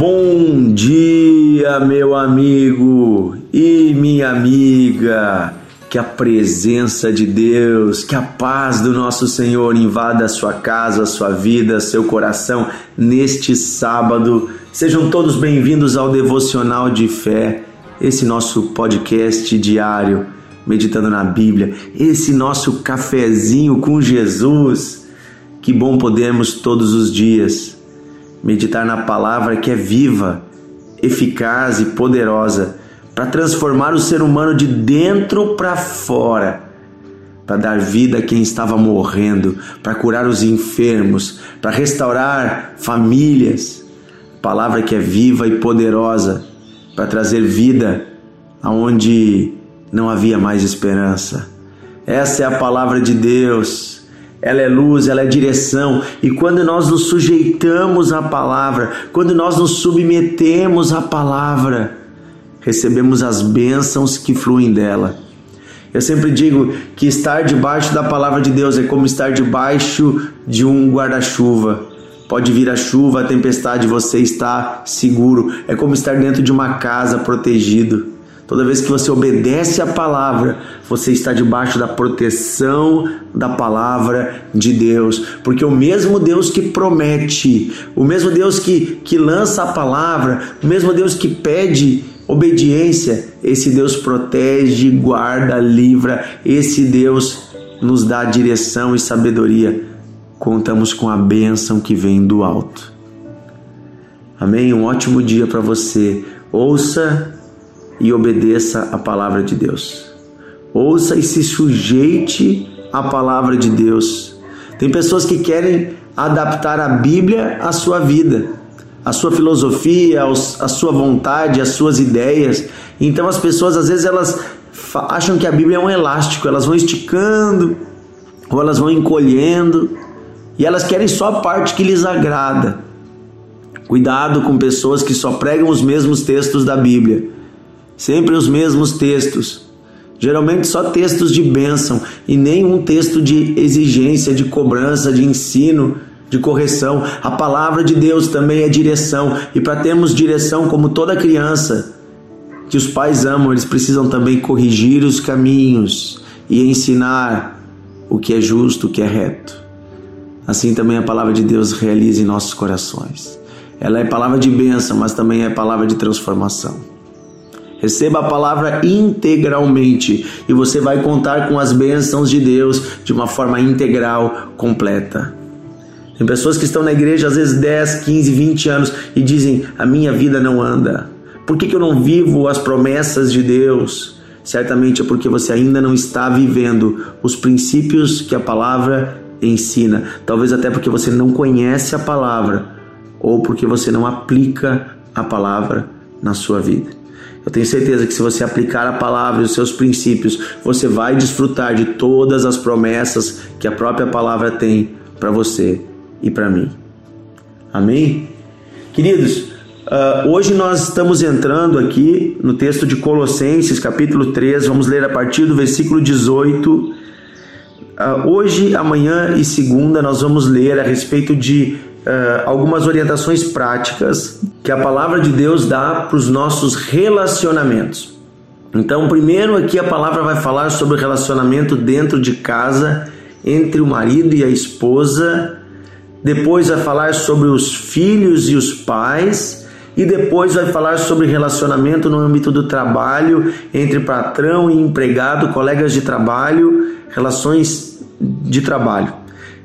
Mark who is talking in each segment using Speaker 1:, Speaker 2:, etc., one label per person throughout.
Speaker 1: Bom dia, meu amigo e minha amiga. Que a presença de Deus, que a paz do nosso Senhor invada a sua casa, a sua vida, seu coração neste sábado. Sejam todos bem-vindos ao Devocional de Fé, esse nosso podcast diário, meditando na Bíblia, esse nosso cafezinho com Jesus. Que bom podemos todos os dias meditar na palavra que é viva, eficaz e poderosa para transformar o ser humano de dentro para fora, para dar vida a quem estava morrendo, para curar os enfermos, para restaurar famílias. Palavra que é viva e poderosa para trazer vida aonde não havia mais esperança. Essa é a palavra de Deus ela é luz, ela é direção. E quando nós nos sujeitamos à palavra, quando nós nos submetemos à palavra, recebemos as bênçãos que fluem dela. Eu sempre digo que estar debaixo da palavra de Deus é como estar debaixo de um guarda-chuva. Pode vir a chuva, a tempestade, você está seguro. É como estar dentro de uma casa protegido. Toda vez que você obedece a palavra, você está debaixo da proteção da palavra de Deus. Porque o mesmo Deus que promete, o mesmo Deus que, que lança a palavra, o mesmo Deus que pede obediência, esse Deus protege, guarda, livra, esse Deus nos dá direção e sabedoria. Contamos com a bênção que vem do alto. Amém? Um ótimo dia para você. Ouça e obedeça a palavra de Deus. Ouça e se sujeite à palavra de Deus. Tem pessoas que querem adaptar a Bíblia à sua vida, à sua filosofia, à sua vontade, às suas ideias. Então as pessoas às vezes elas acham que a Bíblia é um elástico, elas vão esticando ou elas vão encolhendo e elas querem só a parte que lhes agrada. Cuidado com pessoas que só pregam os mesmos textos da Bíblia sempre os mesmos textos. Geralmente só textos de bênção e nenhum texto de exigência, de cobrança, de ensino, de correção. A palavra de Deus também é direção, e para termos direção, como toda criança que os pais amam, eles precisam também corrigir os caminhos e ensinar o que é justo, o que é reto. Assim também a palavra de Deus realiza em nossos corações. Ela é palavra de bênção, mas também é palavra de transformação. Receba a palavra integralmente e você vai contar com as bênçãos de Deus de uma forma integral, completa. Tem pessoas que estão na igreja às vezes 10, 15, 20 anos e dizem: A minha vida não anda. Por que, que eu não vivo as promessas de Deus? Certamente é porque você ainda não está vivendo os princípios que a palavra ensina. Talvez até porque você não conhece a palavra ou porque você não aplica a palavra na sua vida. Eu tenho certeza que se você aplicar a palavra e os seus princípios, você vai desfrutar de todas as promessas que a própria palavra tem para você e para mim. Amém? Queridos, uh, hoje nós estamos entrando aqui no texto de Colossenses, capítulo 3, vamos ler a partir do versículo 18. Uh, ah, hoje, amanhã e segunda nós vamos ler a respeito de uh, algumas orientações práticas que a palavra de Deus dá para os nossos relacionamentos. Então, primeiro aqui a palavra vai falar sobre o relacionamento dentro de casa entre o marido e a esposa. Depois vai falar sobre os filhos e os pais. E depois vai falar sobre relacionamento no âmbito do trabalho entre patrão e empregado, colegas de trabalho, relações de trabalho.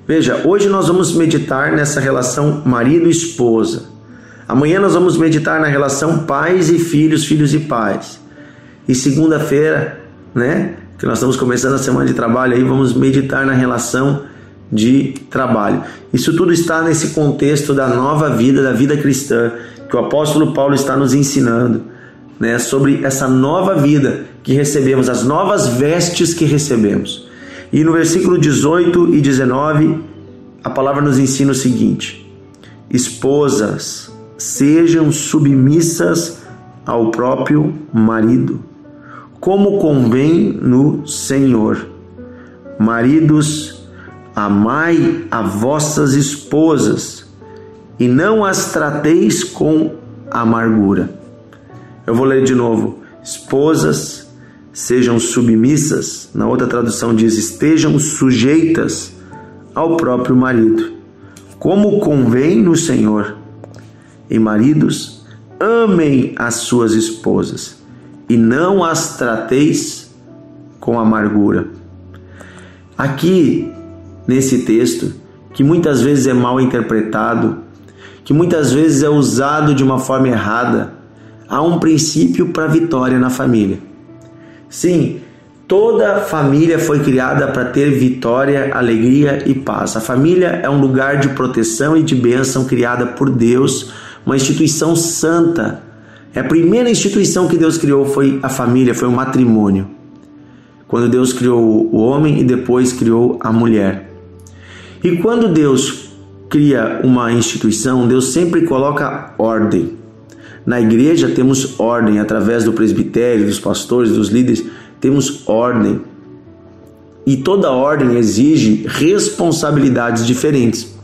Speaker 1: Veja, hoje nós vamos meditar nessa relação marido-esposa. Amanhã nós vamos meditar na relação pais e filhos, filhos e pais. E segunda-feira, né, que nós estamos começando a semana de trabalho aí, vamos meditar na relação de trabalho. Isso tudo está nesse contexto da nova vida, da vida cristã, que o apóstolo Paulo está nos ensinando, né, sobre essa nova vida que recebemos, as novas vestes que recebemos. E no versículo 18 e 19, a palavra nos ensina o seguinte: Esposas, sejam submissas ao próprio marido, como convém no Senhor. Maridos, amai a vossas esposas e não as trateis com amargura. Eu vou ler de novo. Esposas, sejam submissas. Na outra tradução diz: estejam sujeitas ao próprio marido, como convém no Senhor. E maridos, amem as suas esposas e não as trateis com amargura. Aqui, nesse texto, que muitas vezes é mal interpretado, que muitas vezes é usado de uma forma errada, há um princípio para vitória na família. Sim, toda família foi criada para ter vitória, alegria e paz. A família é um lugar de proteção e de bênção criada por Deus, uma instituição santa. A primeira instituição que Deus criou foi a família, foi o matrimônio. Quando Deus criou o homem e depois criou a mulher. E quando Deus cria uma instituição, Deus sempre coloca ordem. Na igreja temos ordem através do presbitério, dos pastores, dos líderes, temos ordem. E toda ordem exige responsabilidades diferentes.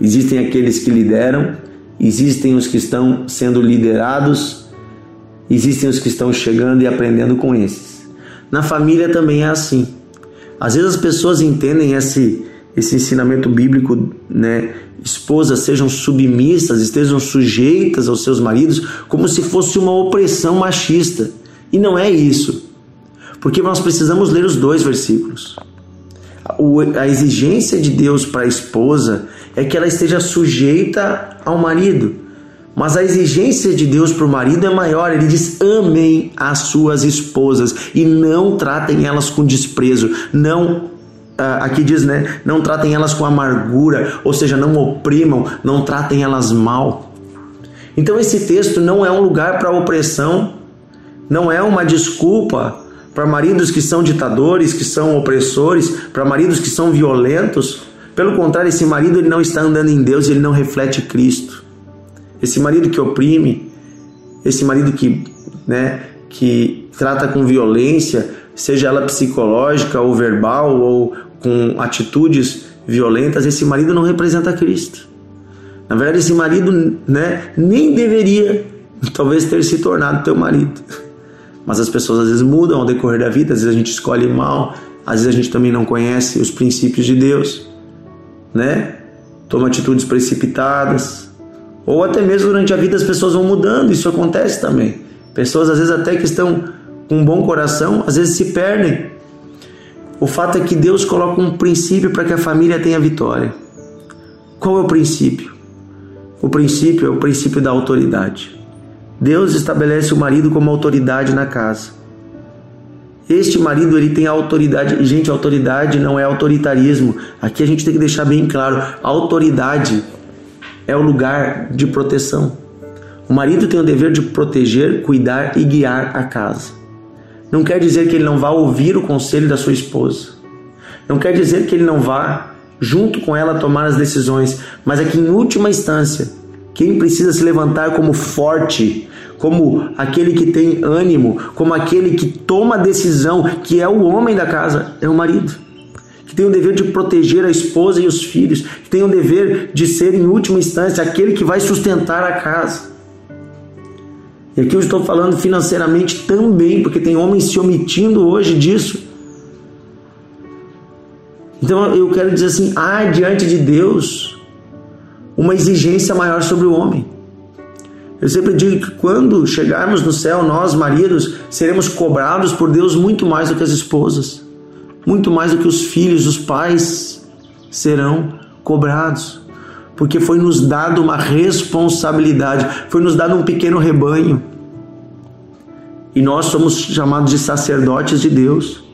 Speaker 1: Existem aqueles que lideram, existem os que estão sendo liderados, existem os que estão chegando e aprendendo com esses. Na família também é assim. Às vezes as pessoas entendem esse, esse ensinamento bíblico, né? Esposas sejam submissas, estejam sujeitas aos seus maridos, como se fosse uma opressão machista. E não é isso. Porque nós precisamos ler os dois versículos. A exigência de Deus para a esposa é que ela esteja sujeita ao marido. Mas a exigência de Deus para o marido é maior. Ele diz: amem as suas esposas e não tratem elas com desprezo. Não aqui diz, né? Não tratem elas com amargura, ou seja, não oprimam, não tratem elas mal. Então esse texto não é um lugar para opressão, não é uma desculpa para maridos que são ditadores, que são opressores, para maridos que são violentos. Pelo contrário, esse marido ele não está andando em Deus, ele não reflete Cristo. Esse marido que oprime, esse marido que, né, que trata com violência, seja ela psicológica ou verbal ou com atitudes violentas, esse marido não representa Cristo. Na verdade, esse marido né, nem deveria talvez ter se tornado teu marido. Mas as pessoas às vezes mudam ao decorrer da vida, às vezes a gente escolhe mal, às vezes a gente também não conhece os princípios de Deus, né? Toma atitudes precipitadas, ou até mesmo durante a vida as pessoas vão mudando, isso acontece também. Pessoas às vezes até que estão com um bom coração, às vezes se perdem. O fato é que Deus coloca um princípio para que a família tenha vitória. Qual é o princípio? O princípio é o princípio da autoridade. Deus estabelece o marido como autoridade na casa. Este marido ele tem autoridade. Gente, autoridade não é autoritarismo. Aqui a gente tem que deixar bem claro: a autoridade é o lugar de proteção. O marido tem o dever de proteger, cuidar e guiar a casa. Não quer dizer que ele não vá ouvir o conselho da sua esposa. Não quer dizer que ele não vá, junto com ela, tomar as decisões. Mas é que, em última instância, quem precisa se levantar como forte, como aquele que tem ânimo, como aquele que toma decisão, que é o homem da casa, é o marido. Que tem o dever de proteger a esposa e os filhos, que tem o dever de ser, em última instância, aquele que vai sustentar a casa. E aqui eu estou falando financeiramente também, porque tem homens se omitindo hoje disso. Então eu quero dizer assim: há diante de Deus uma exigência maior sobre o homem. Eu sempre digo que quando chegarmos no céu, nós, maridos, seremos cobrados por Deus muito mais do que as esposas, muito mais do que os filhos, os pais serão cobrados porque foi nos dado uma responsabilidade, foi nos dado um pequeno rebanho. E nós somos chamados de sacerdotes de Deus.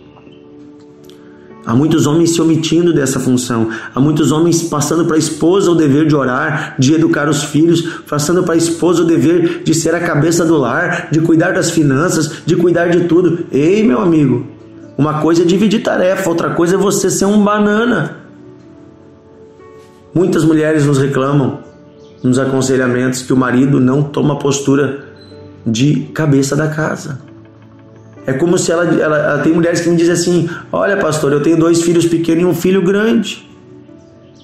Speaker 1: Há muitos homens se omitindo dessa função. Há muitos homens passando para a esposa o dever de orar, de educar os filhos, passando para a esposa o dever de ser a cabeça do lar, de cuidar das finanças, de cuidar de tudo. Ei, meu amigo, uma coisa é dividir tarefa, outra coisa é você ser um banana. Muitas mulheres nos reclamam nos aconselhamentos que o marido não toma postura de cabeça da casa. É como se ela, ela, ela, tem mulheres que me dizem assim: Olha, pastor, eu tenho dois filhos pequenos e um filho grande.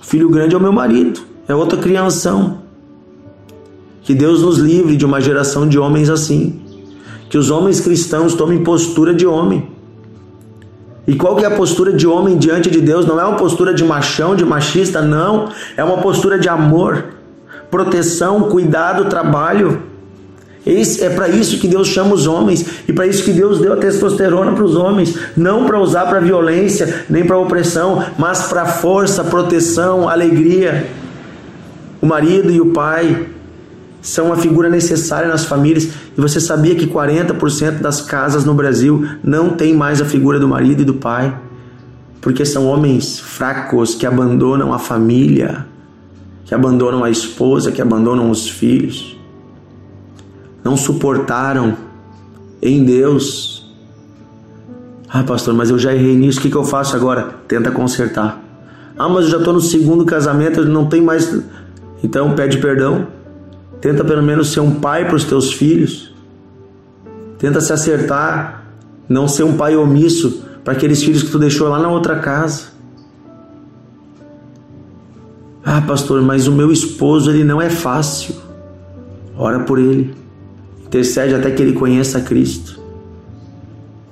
Speaker 1: O filho grande é o meu marido, é outra crianção. Que Deus nos livre de uma geração de homens assim. Que os homens cristãos tomem postura de homem. E qual que é a postura de homem diante de Deus? Não é uma postura de machão, de machista, não. É uma postura de amor, proteção, cuidado, trabalho. Esse, é para isso que Deus chama os homens e para isso que Deus deu a testosterona para os homens, não para usar para violência, nem para opressão, mas para força, proteção, alegria. O marido e o pai são uma figura necessária nas famílias. E você sabia que 40% das casas no Brasil não tem mais a figura do marido e do pai? Porque são homens fracos que abandonam a família, que abandonam a esposa, que abandonam os filhos não suportaram em Deus. Ah, pastor, mas eu já errei nisso, o que, que eu faço agora? Tenta consertar. Ah, mas eu já estou no segundo casamento, não tem mais. Então pede perdão. Tenta pelo menos ser um pai para os teus filhos. Tenta se acertar, não ser um pai omisso para aqueles filhos que tu deixou lá na outra casa. Ah, pastor, mas o meu esposo ele não é fácil. Ora por ele. Intercede até que ele conheça Cristo.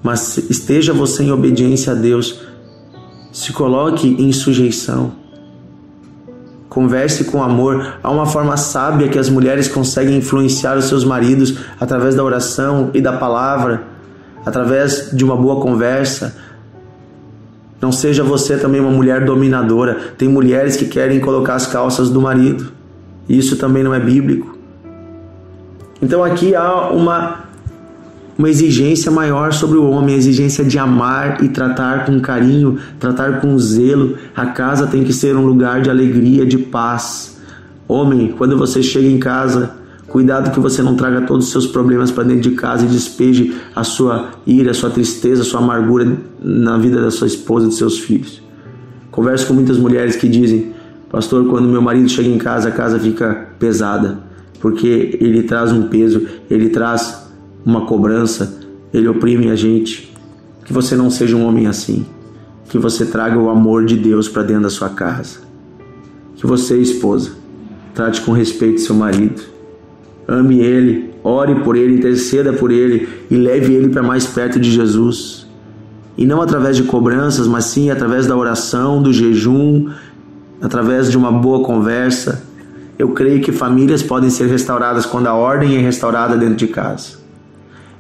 Speaker 1: Mas esteja você em obediência a Deus. Se coloque em sujeição. Converse com amor. Há uma forma sábia que as mulheres conseguem influenciar os seus maridos através da oração e da palavra, através de uma boa conversa. Não seja você também uma mulher dominadora. Tem mulheres que querem colocar as calças do marido. Isso também não é bíblico. Então aqui há uma, uma exigência maior sobre o homem, a exigência de amar e tratar com carinho, tratar com zelo. A casa tem que ser um lugar de alegria, de paz. Homem, quando você chega em casa, cuidado que você não traga todos os seus problemas para dentro de casa e despeje a sua ira, a sua tristeza, a sua amargura na vida da sua esposa, dos seus filhos. Converso com muitas mulheres que dizem: Pastor, quando meu marido chega em casa, a casa fica pesada porque ele traz um peso, ele traz uma cobrança, ele oprime a gente. Que você não seja um homem assim. Que você traga o amor de Deus para dentro da sua casa. Que você, esposa, trate com respeito seu marido. Ame ele, ore por ele, interceda por ele e leve ele para mais perto de Jesus. E não através de cobranças, mas sim através da oração, do jejum, através de uma boa conversa eu creio que famílias podem ser restauradas quando a ordem é restaurada dentro de casa.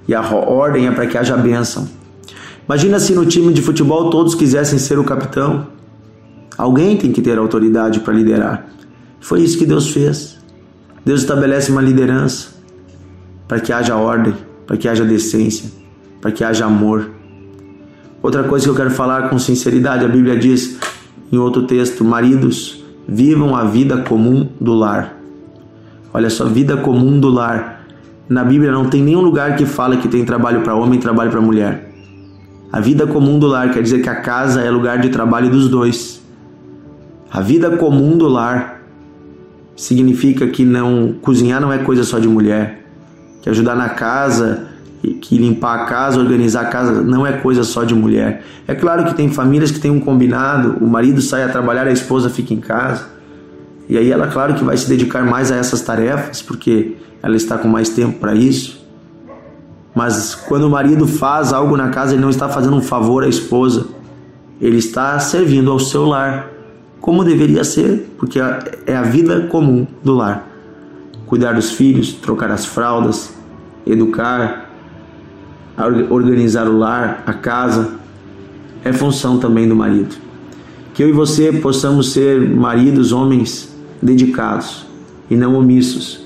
Speaker 1: E a ordem é para que haja bênção. Imagina se no time de futebol todos quisessem ser o capitão. Alguém tem que ter autoridade para liderar. Foi isso que Deus fez. Deus estabelece uma liderança para que haja ordem, para que haja decência, para que haja amor. Outra coisa que eu quero falar com sinceridade, a Bíblia diz em outro texto: maridos, Vivam a vida comum do lar. Olha só, vida comum do lar. Na Bíblia não tem nenhum lugar que fala que tem trabalho para homem e trabalho para mulher. A vida comum do lar quer dizer que a casa é lugar de trabalho dos dois. A vida comum do lar significa que não cozinhar não é coisa só de mulher, que ajudar na casa que limpar a casa, organizar a casa não é coisa só de mulher. É claro que tem famílias que têm um combinado, o marido sai a trabalhar, a esposa fica em casa. E aí ela, claro que vai se dedicar mais a essas tarefas, porque ela está com mais tempo para isso. Mas quando o marido faz algo na casa, ele não está fazendo um favor à esposa, ele está servindo ao seu lar, como deveria ser, porque é a vida comum do lar. Cuidar dos filhos, trocar as fraldas, educar, organizar o lar, a casa, é função também do marido. Que eu e você possamos ser maridos, homens dedicados e não omissos.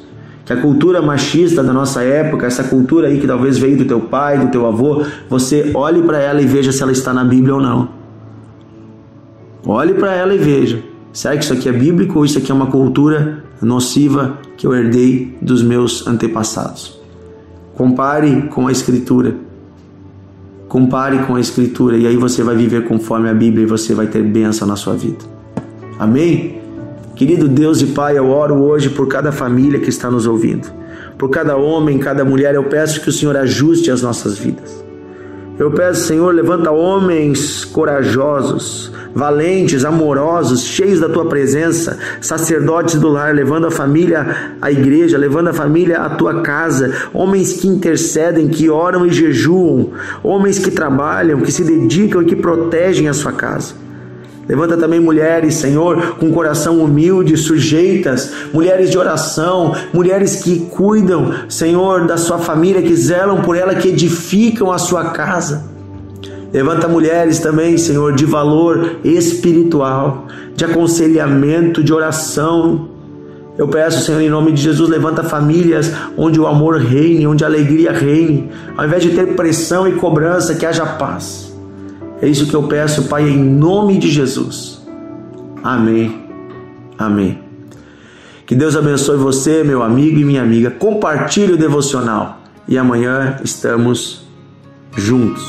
Speaker 1: Que a cultura machista da nossa época, essa cultura aí que talvez veio do teu pai, do teu avô, você olhe para ela e veja se ela está na Bíblia ou não. Olhe para ela e veja. Será que isso aqui é bíblico ou isso aqui é uma cultura nociva que eu herdei dos meus antepassados? Compare com a Escritura. Compare com a Escritura e aí você vai viver conforme a Bíblia e você vai ter bênção na sua vida. Amém? Querido Deus e Pai, eu oro hoje por cada família que está nos ouvindo. Por cada homem, cada mulher, eu peço que o Senhor ajuste as nossas vidas. Eu peço, Senhor, levanta homens corajosos, valentes, amorosos, cheios da tua presença, sacerdotes do lar, levando a família à igreja, levando a família à tua casa, homens que intercedem, que oram e jejuam, homens que trabalham, que se dedicam e que protegem a sua casa. Levanta também mulheres, Senhor, com coração humilde, sujeitas, mulheres de oração, mulheres que cuidam, Senhor, da sua família, que zelam por ela, que edificam a sua casa. Levanta mulheres também, Senhor, de valor espiritual, de aconselhamento, de oração. Eu peço, Senhor, em nome de Jesus, levanta famílias onde o amor reine, onde a alegria reine, ao invés de ter pressão e cobrança, que haja paz. É isso que eu peço, Pai, em nome de Jesus. Amém. Amém. Que Deus abençoe você, meu amigo e minha amiga. Compartilhe o devocional e amanhã estamos juntos.